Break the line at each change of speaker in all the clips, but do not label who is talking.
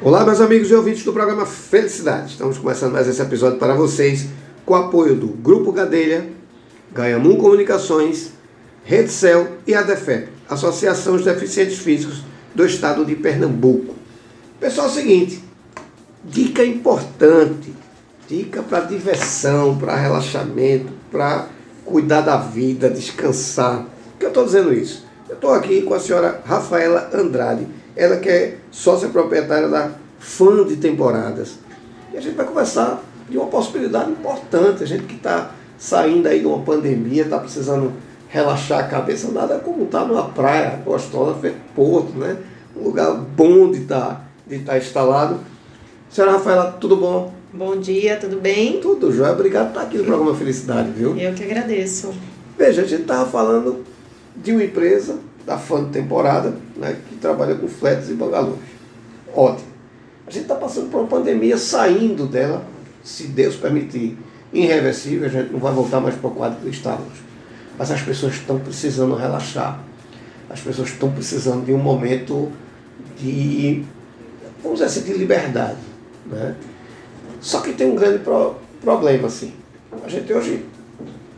Olá, meus amigos e ouvintes do programa Felicidade. Estamos começando mais esse episódio para vocês com o apoio do Grupo Gadelha, Ganhamum Comunicações, Redcel e a DEFEP, Associação dos Deficientes Físicos do Estado de Pernambuco. Pessoal, é o seguinte, dica importante, dica para diversão, para relaxamento, para cuidar da vida, descansar. Por que eu estou dizendo isso? Eu estou aqui com a senhora Rafaela Andrade, ela que é sócia proprietária da Fã de Temporadas. E a gente vai conversar de uma possibilidade importante. A gente que está saindo aí de uma pandemia, está precisando relaxar a cabeça, nada como estar tá numa praia gostosa, feito Porto, né? Um lugar bom de estar tá, de tá instalado. Senhora Rafaela, tudo bom?
Bom dia, tudo bem?
Tudo jóia. Obrigado por estar aqui no programa Felicidade, viu?
Eu que agradeço.
Veja, a gente estava falando de uma empresa da de temporada, né, que trabalha com fletes e bangalôs. Ótimo. A gente está passando por uma pandemia, saindo dela, se Deus permitir, irreversível, a gente não vai voltar mais para o quadro que estávamos. Mas as pessoas estão precisando relaxar. As pessoas estão precisando de um momento de, vamos dizer assim, de liberdade. Né? Só que tem um grande pro, problema, assim. A gente hoje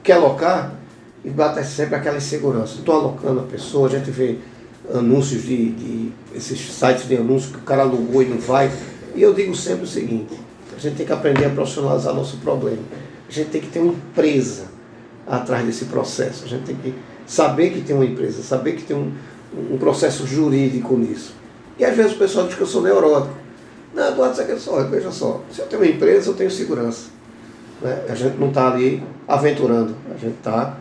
quer alocar e bate sempre aquela insegurança. Estou alocando a pessoa, a gente vê anúncios de, de, esses sites de anúncios que o cara alugou e não vai. E eu digo sempre o seguinte, a gente tem que aprender a profissionalizar nosso problema. A gente tem que ter uma empresa atrás desse processo. A gente tem que saber que tem uma empresa, saber que tem um, um processo jurídico nisso. E às vezes o pessoal diz que eu sou neurótico. Não, Eduardo, você quer só, veja só, se eu tenho uma empresa, eu tenho segurança. Né? A gente não está ali aventurando, a gente está é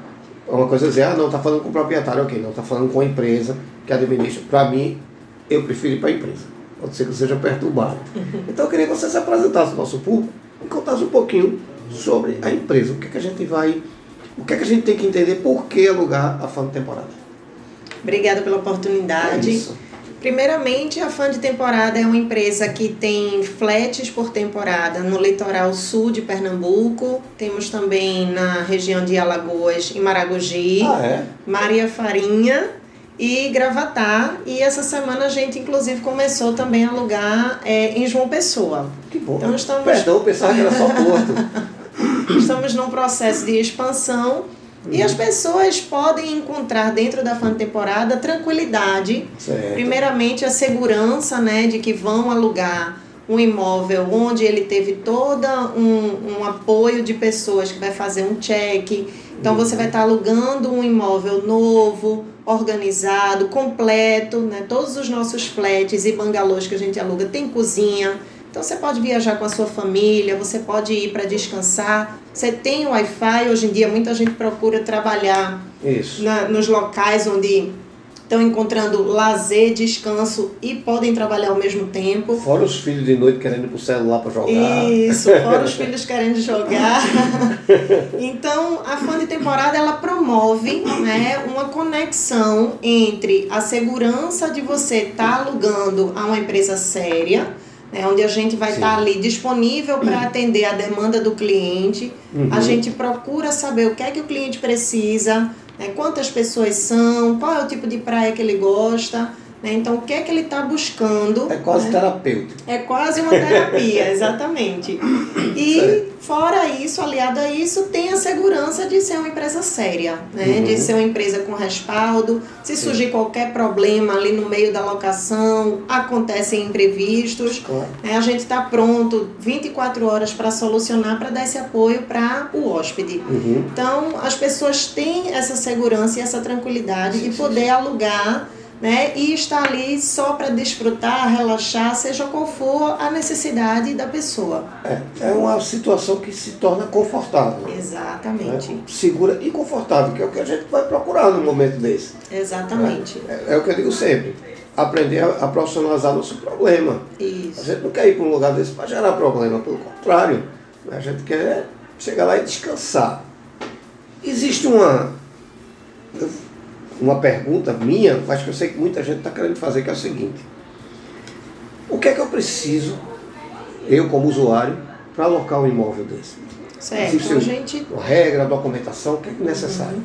uma coisa é dizer, ah, não, está falando com o proprietário, ok, não, está falando com a empresa que administra. Para mim, eu prefiro ir para a empresa. Pode ser que seja perturbado. Uhum. Então eu queria que você se apresentasse ao nosso público e contasse um pouquinho sobre a empresa. O que, é que a gente vai. O que, é que a gente tem que entender por que alugar a fã de temporada.
Obrigada pela oportunidade. É isso. Primeiramente, a Fã de Temporada é uma empresa que tem fletes por temporada no litoral sul de Pernambuco. Temos também na região de Alagoas, em Maragogi,
ah, é?
Maria Farinha e Gravatar. E essa semana a gente, inclusive, começou também a alugar é, em João Pessoa.
Que bom. Então, estamos... Perdão, pensava que era só Porto.
estamos num processo de expansão e as pessoas podem encontrar dentro da fan temporada tranquilidade.
Certo.
Primeiramente a segurança, né, de que vão alugar um imóvel onde ele teve todo um, um apoio de pessoas que vai fazer um check. Então você vai estar alugando um imóvel novo, organizado, completo, né? Todos os nossos flats e bangalôs que a gente aluga tem cozinha, então você pode viajar com a sua família, você pode ir para descansar. Você tem Wi-Fi, hoje em dia muita gente procura trabalhar na, nos locais onde estão encontrando lazer, descanso e podem trabalhar ao mesmo tempo.
Fora os filhos de noite querendo ir pro celular para jogar.
Isso, fora os filhos querendo jogar. então, a fã de temporada ela promove né, uma conexão entre a segurança de você estar tá alugando a uma empresa séria né, onde a gente vai estar tá ali disponível para atender a demanda do cliente. Uhum. A gente procura saber o que é que o cliente precisa, né, quantas pessoas são, qual é o tipo de praia que ele gosta. Né? Então, o que é que ele está buscando?
É quase
né?
terapêutico.
É quase uma terapia, exatamente. E, fora isso, aliado a isso, tem a segurança de ser uma empresa séria, né? Uhum. de ser uma empresa com respaldo. Se surgir Sim. qualquer problema ali no meio da locação, acontecem imprevistos. Claro. Né? A gente está pronto 24 horas para solucionar, para dar esse apoio para o hóspede.
Uhum.
Então, as pessoas têm essa segurança e essa tranquilidade de poder alugar né? E estar ali só para desfrutar, relaxar, seja qual for a necessidade da pessoa.
É, é uma situação que se torna confortável.
Exatamente.
Né? Segura e confortável, que é o que a gente vai procurar no momento desse.
Exatamente.
É, é, é o que eu digo sempre. Aprender a, a, profissionalizar nosso problema.
Isso.
A gente não quer ir para um lugar desse para gerar problema, pelo contrário. A gente quer chegar lá e descansar. Existe uma uma pergunta minha, mas que eu sei que muita gente está querendo fazer, que é o seguinte. O que é que eu preciso, eu como usuário, para alocar um imóvel desse?
Certo. Existe
a gente... uma regra, documentação, o que é necessário? Uhum.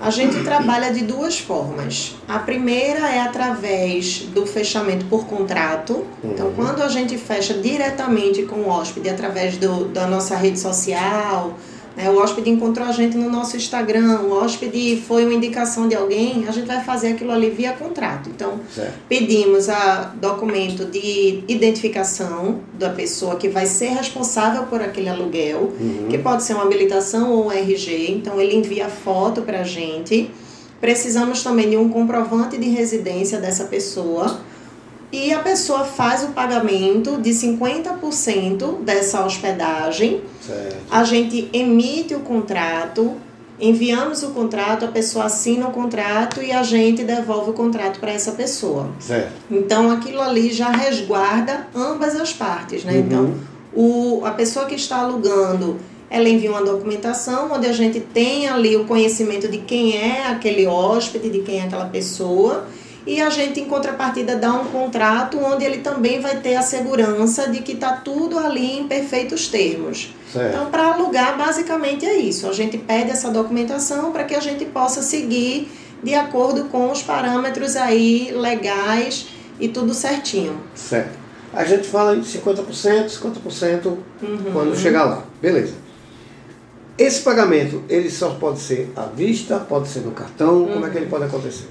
A gente trabalha de duas formas. A primeira é através do fechamento por contrato. Então, uhum. quando a gente fecha diretamente com o hóspede através do, da nossa rede social, né? O hóspede encontrou a gente no nosso Instagram, o hóspede foi uma indicação de alguém, a gente vai fazer aquilo ali via contrato. Então, certo. pedimos a documento de identificação da pessoa que vai ser responsável por aquele aluguel, uhum. que pode ser uma habilitação ou um RG. Então, ele envia foto para a gente. Precisamos também de um comprovante de residência dessa pessoa e a pessoa faz o pagamento de 50% dessa hospedagem. Certo. A gente emite o contrato, enviamos o contrato, a pessoa assina o contrato e a gente devolve o contrato para essa pessoa. Certo. Então aquilo ali já resguarda ambas as partes, né? Uhum. Então, o, a pessoa que está alugando ela envia uma documentação onde a gente tem ali o conhecimento de quem é aquele hóspede, de quem é aquela pessoa e a gente, em contrapartida, dá um contrato onde ele também vai ter a segurança de que está tudo ali em perfeitos termos. Certo. Então, para alugar, basicamente é isso. A gente pede essa documentação para que a gente possa seguir de acordo com os parâmetros aí legais e tudo certinho.
Certo. A gente fala em 50%, 50% uhum. quando chegar lá. Beleza. Esse pagamento, ele só pode ser à vista, pode ser no cartão, uhum. como é que ele pode acontecer?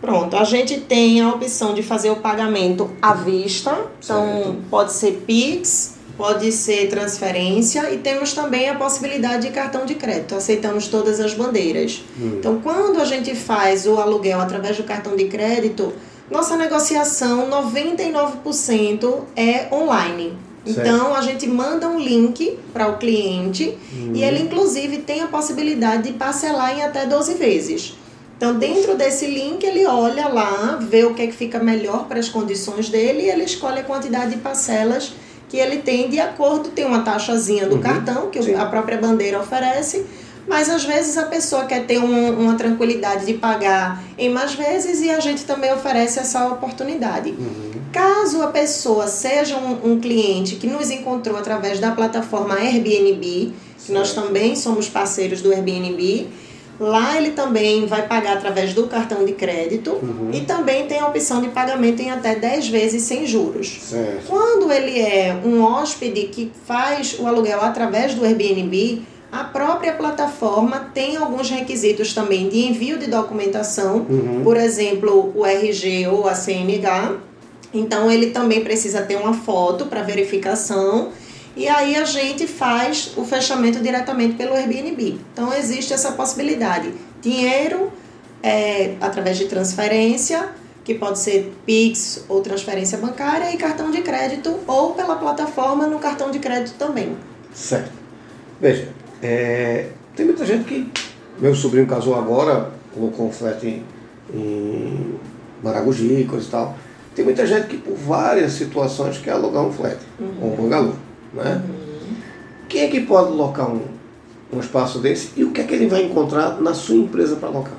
Pronto, a gente tem a opção de fazer o pagamento à vista, então certo. pode ser Pix, pode ser transferência e temos também a possibilidade de cartão de crédito, aceitamos todas as bandeiras. Hum. Então, quando a gente faz o aluguel através do cartão de crédito, nossa negociação 99% é online. Certo. Então a gente manda um link para o cliente hum. e ele inclusive tem a possibilidade de parcelar em até 12 vezes. Então, dentro desse link, ele olha lá, vê o que é que fica melhor para as condições dele e ele escolhe a quantidade de parcelas que ele tem de acordo, tem uma taxazinha do uhum. cartão que Sim. a própria bandeira oferece, mas às vezes a pessoa quer ter um, uma tranquilidade de pagar em mais vezes e a gente também oferece essa oportunidade. Uhum. Caso a pessoa seja um, um, cliente que nos encontrou através da plataforma Airbnb, que nós também somos parceiros do Airbnb, Lá ele também vai pagar através do cartão de crédito uhum. e também tem a opção de pagamento em até 10 vezes sem juros. Certo. Quando ele é um hóspede que faz o aluguel através do Airbnb, a própria plataforma tem alguns requisitos também de envio de documentação, uhum. por exemplo, o RG ou a CNH. Então ele também precisa ter uma foto para verificação e aí a gente faz o fechamento diretamente pelo Airbnb. Então existe essa possibilidade. Dinheiro é, através de transferência, que pode ser Pix ou transferência bancária, e cartão de crédito, ou pela plataforma no cartão de crédito também.
Certo. Veja, é, tem muita gente que. Meu sobrinho casou agora, colocou um flat em, em Maragogi, coisa e tal. Tem muita gente que, por várias situações, quer alugar um flat, uhum. ou um bangalô. Né? Quem é que pode alocar um, um espaço desse e o que é que ele vai encontrar na sua empresa para alocar?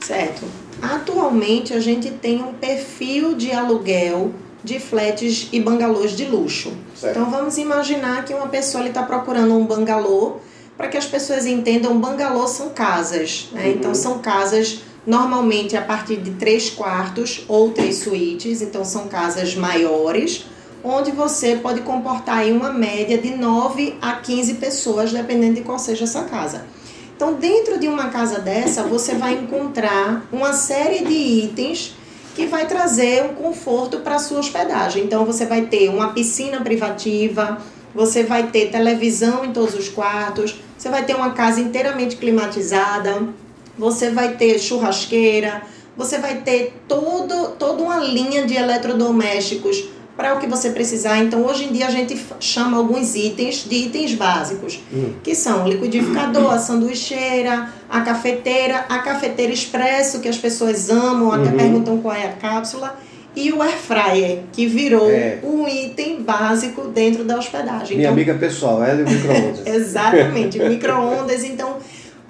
Certo. Atualmente a gente tem um perfil de aluguel de flats e bangalôs de luxo. Certo. Então vamos imaginar que uma pessoa está procurando um bangalô para que as pessoas entendam, bangalô são casas. Né? Uhum. Então são casas normalmente a partir de três quartos ou três suítes, então são casas maiores onde você pode comportar aí uma média de 9 a 15 pessoas, dependendo de qual seja essa casa. Então, dentro de uma casa dessa, você vai encontrar uma série de itens que vai trazer um conforto para a sua hospedagem. Então, você vai ter uma piscina privativa, você vai ter televisão em todos os quartos, você vai ter uma casa inteiramente climatizada, você vai ter churrasqueira, você vai ter todo, toda uma linha de eletrodomésticos para o que você precisar. Então, hoje em dia, a gente chama alguns itens de itens básicos, hum. que são o liquidificador, a sanduicheira, a cafeteira, a cafeteira expresso, que as pessoas amam, até uhum. perguntam qual é a cápsula, e o air fryer, que virou é. um item básico dentro da hospedagem.
Minha então, amiga pessoal, ela e o micro-ondas.
exatamente, micro-ondas. Então,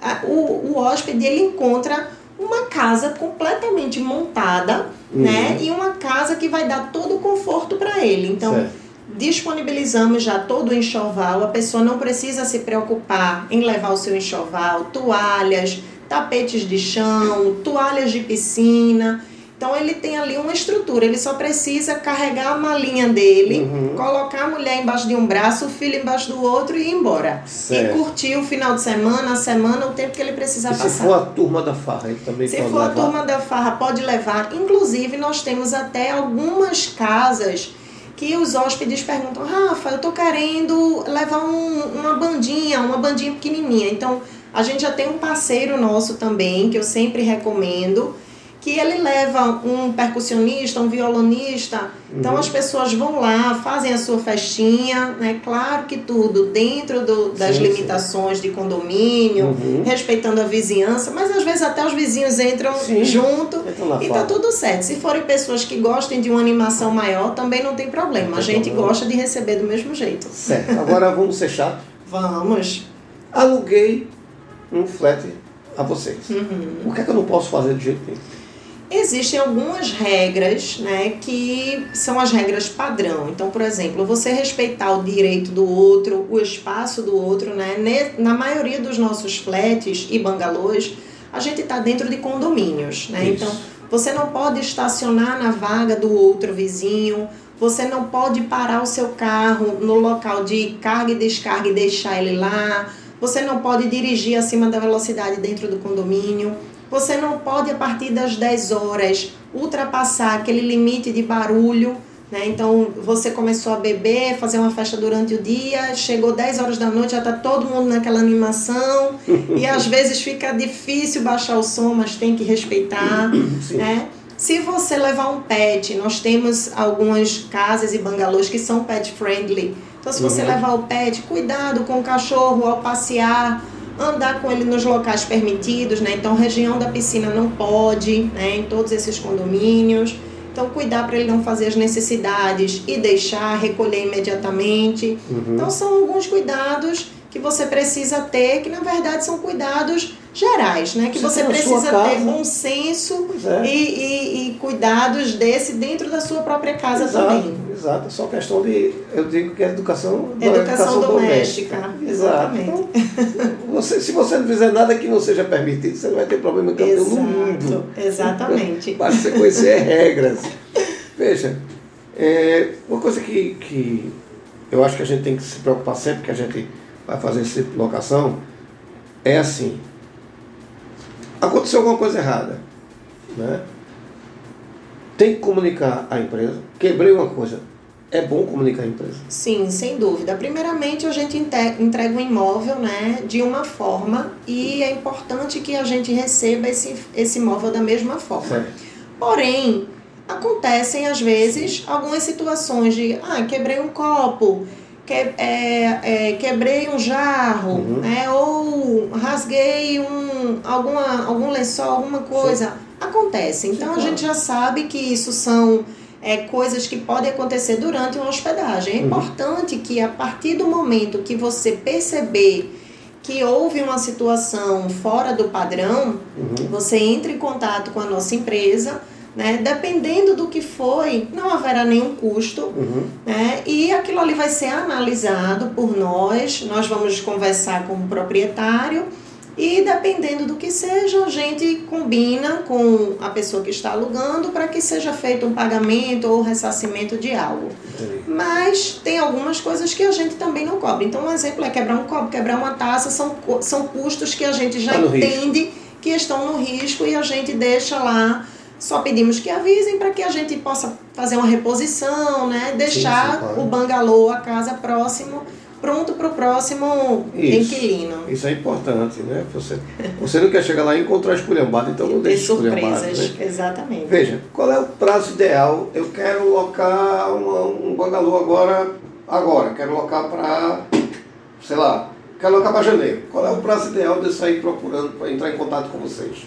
a, o, o hóspede, ele encontra uma casa completamente montada, uhum. né? E uma casa que vai dar todo o conforto para ele. Então, certo. disponibilizamos já todo o enxoval, a pessoa não precisa se preocupar em levar o seu enxoval, toalhas, tapetes de chão, toalhas de piscina. Então ele tem ali uma estrutura, ele só precisa carregar a malinha dele,
Uhum.
colocar a mulher embaixo de um braço, o filho embaixo do outro e ir embora.
Certo.
E curtir o final de semana, a semana, o tempo que ele precisar
E se
passar.
for a turma da farra, ele também
Se
pode
for a
levar?
turma da farra, pode levar. Inclusive, nós temos até algumas casas que os hóspedes perguntam: Rafa, eu tô querendo levar um- uma bandinha, uma bandinha pequenininha. Então, a gente já tem um parceiro nosso também, que eu sempre recomendo, que ele leva um percussionista, um violonista. Então,
Uhum.
as pessoas vão lá, fazem a sua festinha, né? Claro que tudo dentro do- das
Sim, sim.
limitações de condomínio,
Uhum.
respeitando a vizinhança, mas às vezes até os vizinhos entram
Sim.
junto
Então,
e tá
farra.
tudo certo. Se forem pessoas que gostem de uma animação maior, também não tem problema.
Não
A gente
problema.
gosta de receber do mesmo jeito.
Certo. Agora vamos ser chato.
Vamos.
Aluguei um flat a vocês.
Uhum.
O que é que eu não posso fazer de jeito nenhum?
Existem algumas regras, né, que são as regras padrão. Então, por exemplo, você respeitar o direito do outro, o espaço do outro, né? Na maioria dos nossos flats e bangalôs, a gente está dentro de condomínios, né?
Isso.
Então, você não pode estacionar na vaga do outro vizinho, você não pode parar o seu carro no local de carga e descarga e deixar ele lá. Você não pode dirigir acima da velocidade dentro do condomínio. Você não pode, a partir das 10 horas, ultrapassar aquele limite de barulho. Né? Então, você começou a beber, fazer uma festa durante o dia, chegou 10 horas da noite, já está todo mundo naquela animação. e às vezes fica difícil baixar o som, mas tem que respeitar.
Sim.
né? Se você levar um pet, nós temos algumas casas e bangalôs que são pet friendly. Então, se você
Uhum.
levar o pet, cuidado com o cachorro ao passear, andar com ele nos locais permitidos, né? Então, região da piscina não pode, né? Em todos esses condomínios. Então, cuidar para ele não fazer as necessidades e deixar, recolher imediatamente.
Uhum.
Então, são alguns cuidados que você precisa ter, que na verdade são cuidados gerais, né? Que
Você
você, precisa ter bom
é.
e, e- e cuidados desse dentro da sua própria casa
exato,
também.
Exato, é só questão de, eu digo que é educação,
Educação doméstica,
Exato.
exatamente.
Então, você, se você não fizer nada que não seja permitido, você não vai ter problema nenhum no mundo.
exatamente.
Basta você conhecer regras. Veja, é, uma coisa que, que eu acho que a gente tem que se preocupar sempre que a gente vai fazer essa locação é assim. Aconteceu alguma coisa errada. Né? Tem que comunicar a empresa. Quebrei uma coisa. É bom comunicar a empresa.
Sim, sem dúvida. Primeiramente, a gente entrega um imóvel né, de uma forma e é importante que a gente receba esse, esse imóvel da mesma forma.
Certo.
Porém, acontecem às vezes algumas situações de ah, quebrei um copo, que, é, é, quebrei um jarro,
Uhum.
né, ou rasguei um, alguma, algum lençol, alguma coisa. Acontece. Então a
claro.
gente já sabe que isso são é, coisas que podem acontecer durante uma hospedagem. É
Uhum.
importante que a partir do momento que você perceber que houve uma situação fora do padrão,
Uhum.
você entra em contato com a nossa empresa, né? Dependendo do que foi, não haverá nenhum custo,
Uhum.
né? E aquilo ali vai ser analisado por nós, nós vamos conversar com o proprietário e dependendo do que seja, a gente combina com a pessoa que está alugando para que seja feito um pagamento ou ressarcimento de algo.
Entendi.
Mas tem algumas coisas que a gente também não cobre. Então, um exemplo é quebrar um copo, quebrar uma taça, são, são custos que a gente já
Tá no risco.
entende que estão no risco e a gente deixa lá. Só pedimos que avisem para que a gente possa fazer uma reposição, né? Deixar
sim, claro.
o bangalô, a casa próximo, pronto para o próximo
Isso.
inquilino.
Isso é importante, né? Você, você não quer chegar lá e encontrar esculhambado, então não deixe esculhambado.
surpresas,
Né?
exatamente.
Veja, qual é o prazo ideal? Eu quero locar uma, um bangalô agora, agora. Quero locar para, sei lá, quero locar para janeiro. Qual é o prazo ideal de eu sair procurando para entrar em contato com vocês?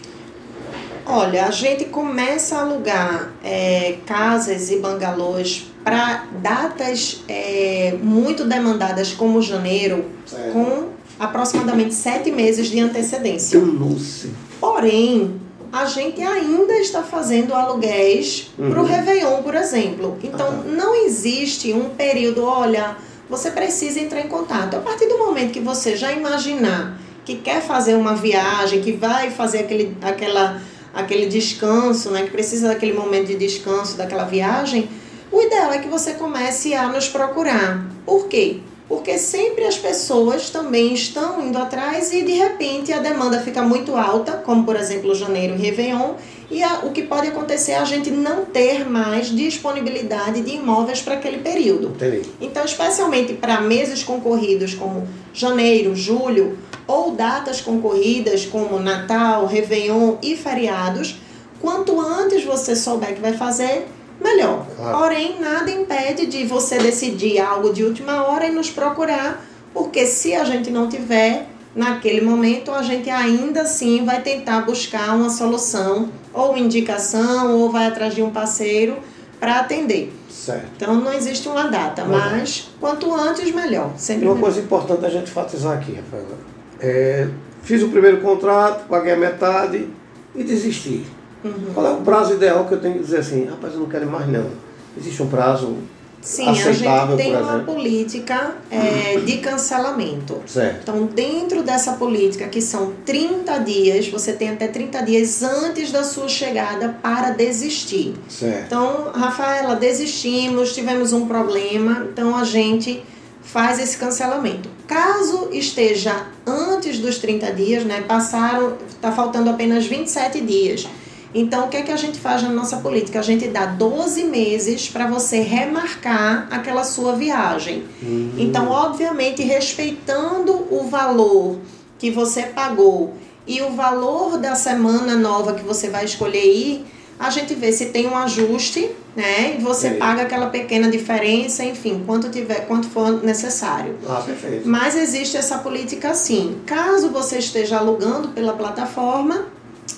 Olha, a gente começa a alugar é, casas e bangalôs para datas é, muito demandadas como janeiro, com aproximadamente sete meses de antecedência.
Danou-se.
Porém, a gente ainda está fazendo aluguéis uhum. para o Réveillon, por exemplo. Então, uhum. não existe um período, olha, você precisa entrar em contato. A partir do momento que você já imaginar que quer fazer uma viagem, que vai fazer aquele, aquela, aquele descanso, né, que precisa daquele momento de descanso daquela viagem, o ideal é que você comece a nos procurar. Por quê? Porque sempre as pessoas também estão indo atrás e de repente a demanda fica muito alta, como por exemplo janeiro e Réveillon, e a, o que pode acontecer é a gente não ter mais disponibilidade de imóveis para aquele período.
Entendi.
Então, especialmente para meses concorridos como janeiro, julho, ou datas concorridas como Natal, Réveillon e feriados, quanto antes você souber que vai fazer, melhor. Claro. Porém, nada impede de você decidir algo de última hora e nos procurar, porque se a gente não tiver naquele momento, a gente ainda assim vai tentar buscar uma solução, ou indicação, ou vai atrás de um parceiro para atender.
Certo.
Então não existe uma data, mas quanto antes melhor. Sempre
uma
melhor.
coisa importante a gente enfatizar aqui, Rafaela. É, fiz o primeiro contrato, paguei a metade e desisti. Uhum. Qual é o prazo ideal que eu tenho que dizer assim, rapaz, eu não quero mais não? Existe um prazo Sim, aceitável,
a gente tem
uma
política é, de cancelamento.
Certo.
Então, dentro dessa política, que são 30 dias, você tem até 30 dias antes da sua chegada para desistir.
Certo.
Então, Rafaela, desistimos, tivemos um problema, então a gente faz esse cancelamento. Caso esteja antes dos 30 dias, né, passaram, está faltando apenas 27 dias então, o que é que a gente faz na nossa política? A gente dá 12 meses para você remarcar aquela sua viagem. Uhum. Então, obviamente, respeitando o valor que você pagou e o valor da semana nova que você vai escolher ir, a gente vê se tem um ajuste, né? E você paga aquela pequena diferença, enfim, quanto tiver, quanto for necessário.
Ah, perfeito.
Mas existe essa política sim. Caso você esteja alugando pela plataforma,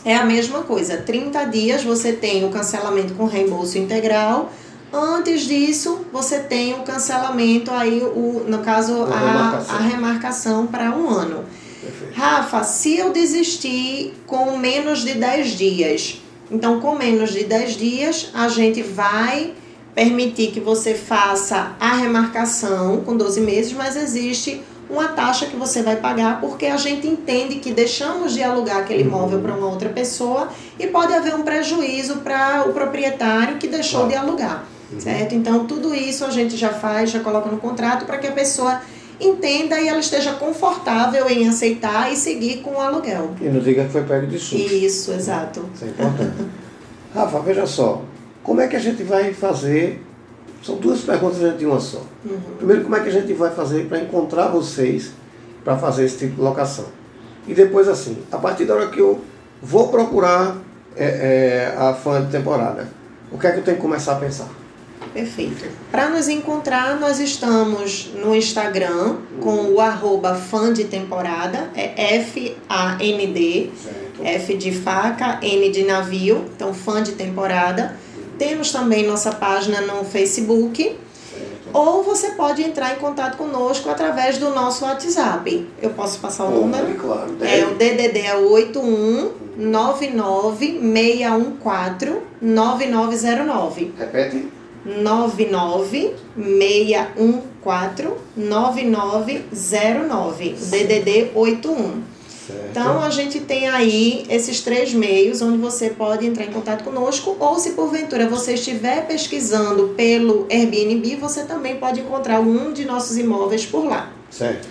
é a mesma coisa. 30 dias você tem o cancelamento com reembolso integral. Antes disso, você tem o cancelamento aí, o, no caso, a, remarcação, a remarcação para um ano. Perfeito. Rafa, se eu desistir com menos de 10 dias, então com menos de 10 dias, a gente vai permitir que você faça a remarcação com 12 meses, mas existe uma taxa que você vai pagar porque a gente entende que deixamos de alugar aquele imóvel para uma outra pessoa e pode haver um prejuízo para o proprietário que deixou de alugar, uhum. certo? Então tudo isso a gente já faz, já coloca no contrato para que a pessoa entenda e ela esteja confortável em aceitar e seguir com o aluguel.
E não diga que foi pego de susto.
Isso, exato.
Isso é importante. Rafa, veja só, como é que a gente vai fazer são duas perguntas dentro de uma só. Uhum. Primeiro, como é que a gente vai fazer para encontrar vocês para fazer esse tipo de locação? E depois, assim, a partir da hora que eu vou procurar é, é, a fã de temporada, o que é que eu tenho que começar a pensar?
Perfeito. Para nos encontrar, nós estamos no Instagram com o arroba fã de temporada, é F-A-N-D, F de faca, N de navio, então fã de temporada. Temos também nossa página no Facebook. Ou você pode entrar em contato conosco através do nosso WhatsApp. Eu posso passar o número?
Claro,
é o DDD é 81 614 9909.
Repete.
99 614 9909. DDD 81. Certo. Então a gente tem aí esses três meios onde você pode entrar em contato conosco, ou se porventura você estiver pesquisando pelo Airbnb, você também pode encontrar um de nossos imóveis por lá.
Certo.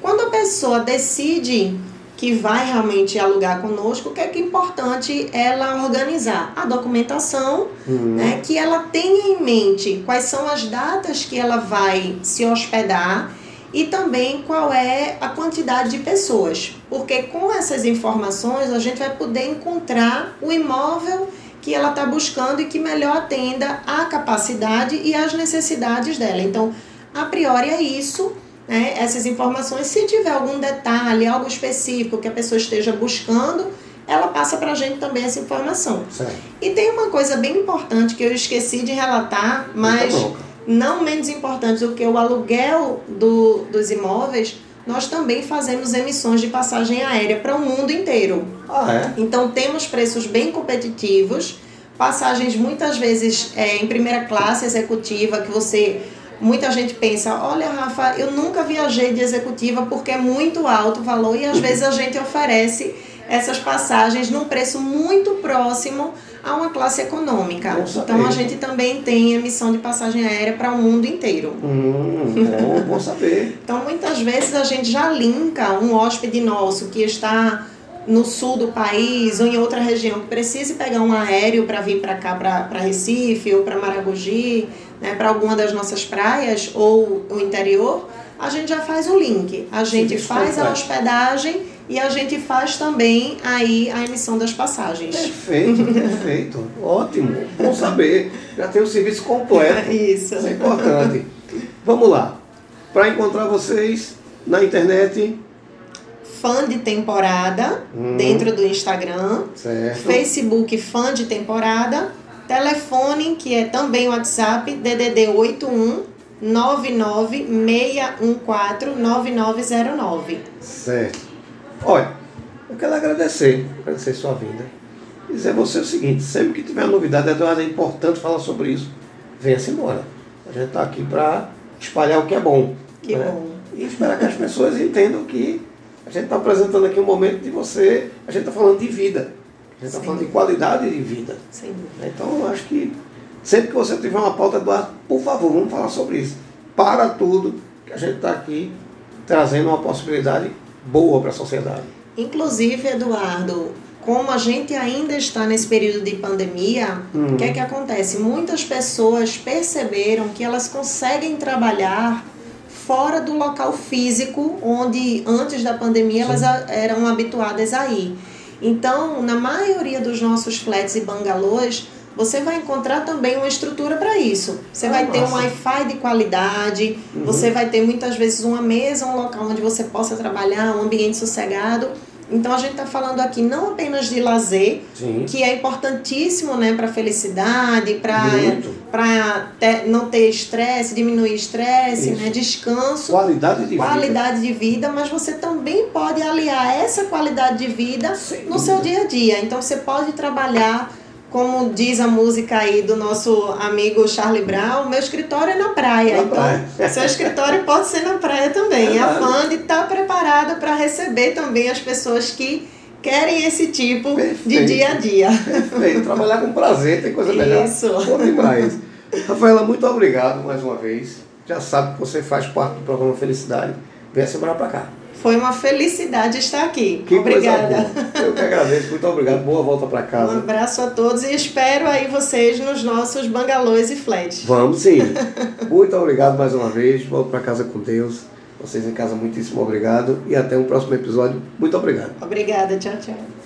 Quando a pessoa decide que vai realmente alugar conosco, o que é que é importante ela organizar? A documentação, uhum. né, que ela tenha em mente quais são as datas que ela vai se hospedar e também qual é a quantidade de pessoas, porque com essas informações a gente vai poder encontrar o imóvel que ela está buscando e que melhor atenda à capacidade e às necessidades dela. Então, a priori é isso, né? essas informações. Se tiver algum detalhe, algo específico que a pessoa esteja buscando, ela passa para a gente também essa informação.
Certo.
E tem uma coisa bem importante que eu esqueci de relatar, mas não menos importante do que o aluguel do, dos imóveis, nós também fazemos emissões de passagem aérea para o mundo inteiro.
Ah, é?
Então temos preços bem competitivos, passagens muitas vezes é, em primeira classe executiva, que você. Muita gente pensa, olha Rafa, eu nunca viajei de executiva porque é muito alto o valor e às vezes a gente oferece essas passagens num preço muito próximo a uma classe econômica. Então a gente também tem emissão de passagem aérea para o mundo inteiro.
Hum, bom, bom saber.
Então muitas vezes a gente já linka um hóspede nosso que está no sul do país ou em outra região que precise pegar um aéreo para vir para cá, para Recife ou para Maragogi, né, para alguma das nossas praias ou o interior, a gente já faz o link. A gente Sim, faz a hospedagem e a gente faz também aí a emissão das passagens.
Perfeito, perfeito. Ótimo. Bom saber. Já tem o serviço completo.
Isso.
Isso é importante. Vamos lá. Para encontrar vocês na internet.
Fã de temporada, hum. dentro do Instagram.
Certo.
Facebook Fã de temporada. Telefone, que é também o WhatsApp, DDD 81 99614 9909.
Certo. Olha, eu quero agradecer, agradecer sua vinda. Dizer a você o seguinte, sempre que tiver novidade, Eduardo, é importante falar sobre isso. Venha-se embora. A gente está aqui para espalhar o que é bom.
Que né? bom.
E esperar que as pessoas entendam que gente está apresentando aqui um momento de você, a gente está falando de vida. A gente está falando de qualidade de vida.
Sim.
Então eu acho que sempre que você tiver uma pauta, Eduardo, por favor, vamos falar sobre isso. Para tudo, que a gente está aqui trazendo uma possibilidade boa para a sociedade.
Inclusive, Eduardo, como a gente ainda está nesse período de pandemia, uhum. o que é que acontece? Muitas pessoas perceberam que elas conseguem trabalhar fora do local físico onde antes da pandemia Sim. elas eram habituadas a ir. Então, na maioria dos nossos flats e bangalôs, você vai encontrar também uma estrutura para isso. Você ah, vai ter um Wi-Fi de qualidade, uhum. você vai ter muitas vezes uma mesa, um local onde você possa trabalhar, um ambiente sossegado. Então a gente está falando aqui não apenas de lazer,
Sim.
que é importantíssimo né, para a felicidade, para não ter estresse, diminuir estresse, né, descanso.
Qualidade de
qualidade
vida.
de vida, mas você também pode aliar essa qualidade de vida no seu dia a dia. Então você pode trabalhar como diz a música aí do nosso amigo Charlie Brown, meu escritório é na praia.
Na
então,
praia.
seu escritório pode ser na praia também. É a FAND está preparada para receber também as pessoas que querem esse tipo Perfeito. de dia a dia.
Perfeito. Trabalhar com prazer tem coisa melhor.
Isso.
Bom demais. Rafaela, muito obrigado mais uma vez. Já sabe que você faz parte do programa Felicidade. Venha se morar para cá.
Foi uma felicidade estar aqui.
Que
Obrigada.
Eu que agradeço. Muito obrigado. Boa volta para casa.
Um abraço a todos e espero aí vocês nos nossos bangalôs e flats.
Vamos sim. Muito obrigado mais uma vez. Volto para casa com Deus. Vocês em casa, muitíssimo obrigado. E até um próximo episódio. Muito obrigado.
Obrigada. Tchau, tchau.